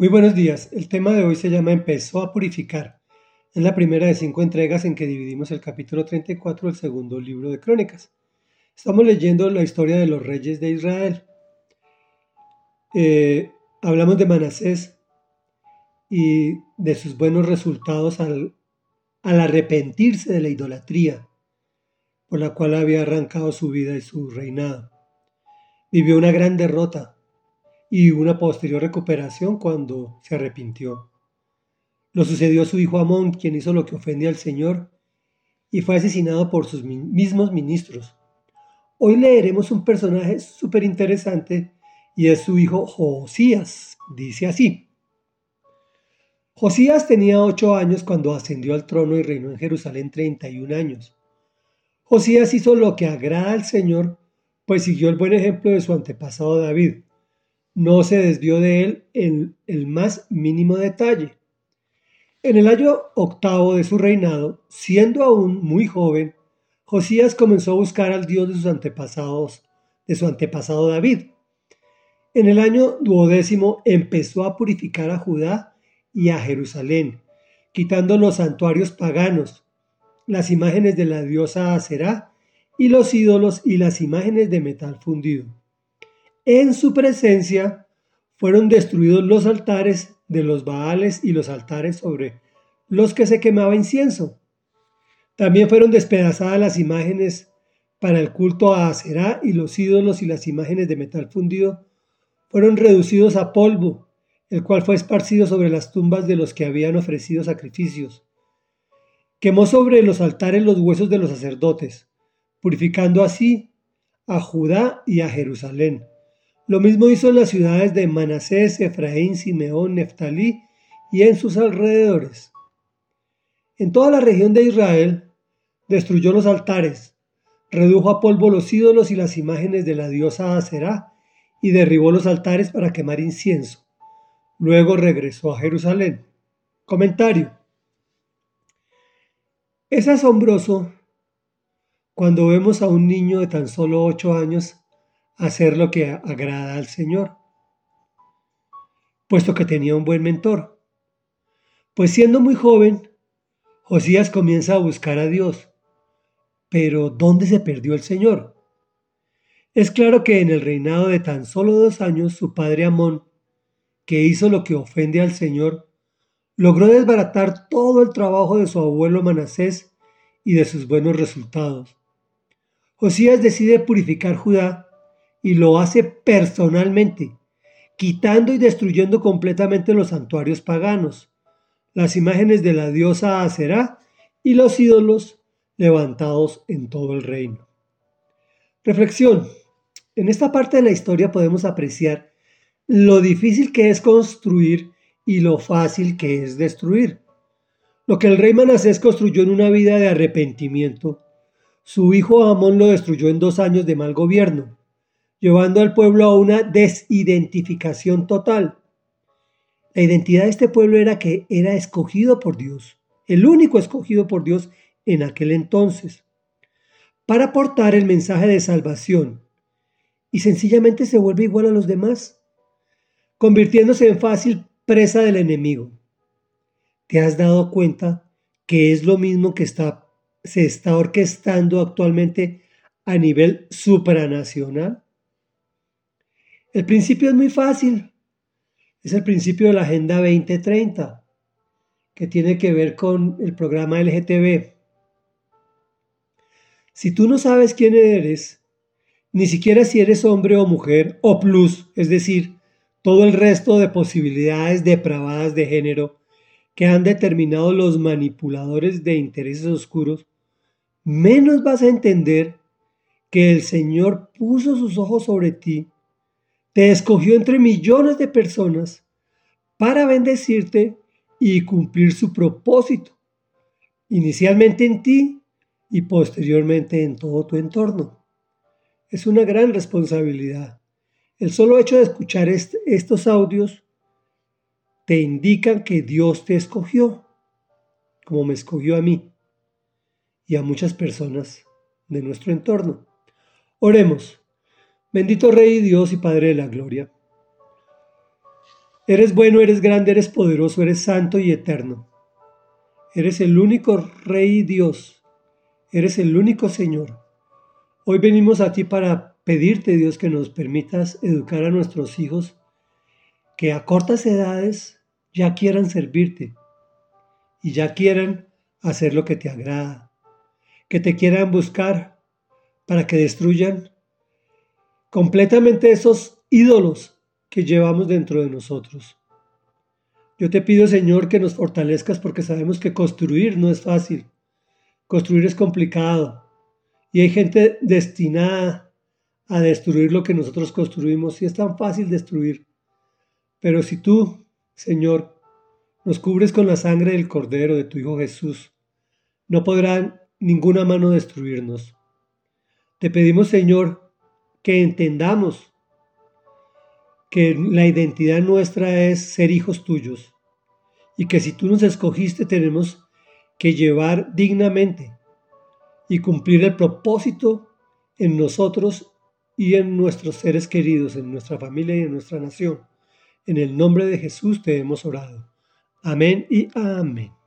Muy buenos días. El tema de hoy se llama Empezó a purificar. Es la primera de cinco entregas en que dividimos el capítulo 34 del segundo libro de Crónicas. Estamos leyendo la historia de los reyes de Israel. Eh, hablamos de Manasés y de sus buenos resultados al, al arrepentirse de la idolatría por la cual había arrancado su vida y su reinado. Vivió una gran derrota y una posterior recuperación cuando se arrepintió. Lo sucedió a su hijo Amón, quien hizo lo que ofende al Señor y fue asesinado por sus mismos ministros. Hoy leeremos un personaje súper interesante y es su hijo Josías. Dice así. Josías tenía ocho años cuando ascendió al trono y reinó en Jerusalén 31 años. Josías hizo lo que agrada al Señor, pues siguió el buen ejemplo de su antepasado David no se desvió de él en el más mínimo detalle. En el año octavo de su reinado, siendo aún muy joven, Josías comenzó a buscar al Dios de sus antepasados, de su antepasado David. En el año duodécimo empezó a purificar a Judá y a Jerusalén, quitando los santuarios paganos, las imágenes de la diosa Aserá y los ídolos y las imágenes de metal fundido. En su presencia fueron destruidos los altares de los Baales y los altares sobre los que se quemaba incienso. También fueron despedazadas las imágenes para el culto a Aserá y los ídolos y las imágenes de metal fundido fueron reducidos a polvo, el cual fue esparcido sobre las tumbas de los que habían ofrecido sacrificios. Quemó sobre los altares los huesos de los sacerdotes, purificando así a Judá y a Jerusalén. Lo mismo hizo en las ciudades de Manasés, Efraín, Simeón, Neftalí y en sus alrededores. En toda la región de Israel destruyó los altares, redujo a polvo los ídolos y las imágenes de la diosa Aserá y derribó los altares para quemar incienso. Luego regresó a Jerusalén. Comentario. Es asombroso cuando vemos a un niño de tan solo ocho años hacer lo que agrada al Señor, puesto que tenía un buen mentor. Pues siendo muy joven, Josías comienza a buscar a Dios. Pero ¿dónde se perdió el Señor? Es claro que en el reinado de tan solo dos años su padre Amón, que hizo lo que ofende al Señor, logró desbaratar todo el trabajo de su abuelo Manasés y de sus buenos resultados. Josías decide purificar Judá y lo hace personalmente, quitando y destruyendo completamente los santuarios paganos, las imágenes de la diosa Aserá y los ídolos levantados en todo el reino. Reflexión. En esta parte de la historia podemos apreciar lo difícil que es construir y lo fácil que es destruir. Lo que el rey Manasés construyó en una vida de arrepentimiento, su hijo Amón lo destruyó en dos años de mal gobierno llevando al pueblo a una desidentificación total. La identidad de este pueblo era que era escogido por Dios, el único escogido por Dios en aquel entonces, para aportar el mensaje de salvación, y sencillamente se vuelve igual a los demás, convirtiéndose en fácil presa del enemigo. ¿Te has dado cuenta que es lo mismo que está, se está orquestando actualmente a nivel supranacional? El principio es muy fácil. Es el principio de la Agenda 2030, que tiene que ver con el programa LGTB. Si tú no sabes quién eres, ni siquiera si eres hombre o mujer, o plus, es decir, todo el resto de posibilidades depravadas de género que han determinado los manipuladores de intereses oscuros, menos vas a entender que el Señor puso sus ojos sobre ti te escogió entre millones de personas para bendecirte y cumplir su propósito, inicialmente en ti y posteriormente en todo tu entorno. Es una gran responsabilidad. El solo hecho de escuchar estos audios te indican que Dios te escogió, como me escogió a mí y a muchas personas de nuestro entorno. Oremos. Bendito Rey Dios y Padre de la Gloria. Eres bueno, eres grande, eres poderoso, eres santo y eterno. Eres el único Rey Dios. Eres el único Señor. Hoy venimos a ti para pedirte, Dios, que nos permitas educar a nuestros hijos que a cortas edades ya quieran servirte y ya quieran hacer lo que te agrada, que te quieran buscar para que destruyan completamente esos ídolos que llevamos dentro de nosotros. Yo te pido, Señor, que nos fortalezcas porque sabemos que construir no es fácil. Construir es complicado. Y hay gente destinada a destruir lo que nosotros construimos y es tan fácil destruir. Pero si tú, Señor, nos cubres con la sangre del Cordero de tu Hijo Jesús, no podrá ninguna mano destruirnos. Te pedimos, Señor, que entendamos que la identidad nuestra es ser hijos tuyos y que si tú nos escogiste tenemos que llevar dignamente y cumplir el propósito en nosotros y en nuestros seres queridos, en nuestra familia y en nuestra nación. En el nombre de Jesús te hemos orado. Amén y amén.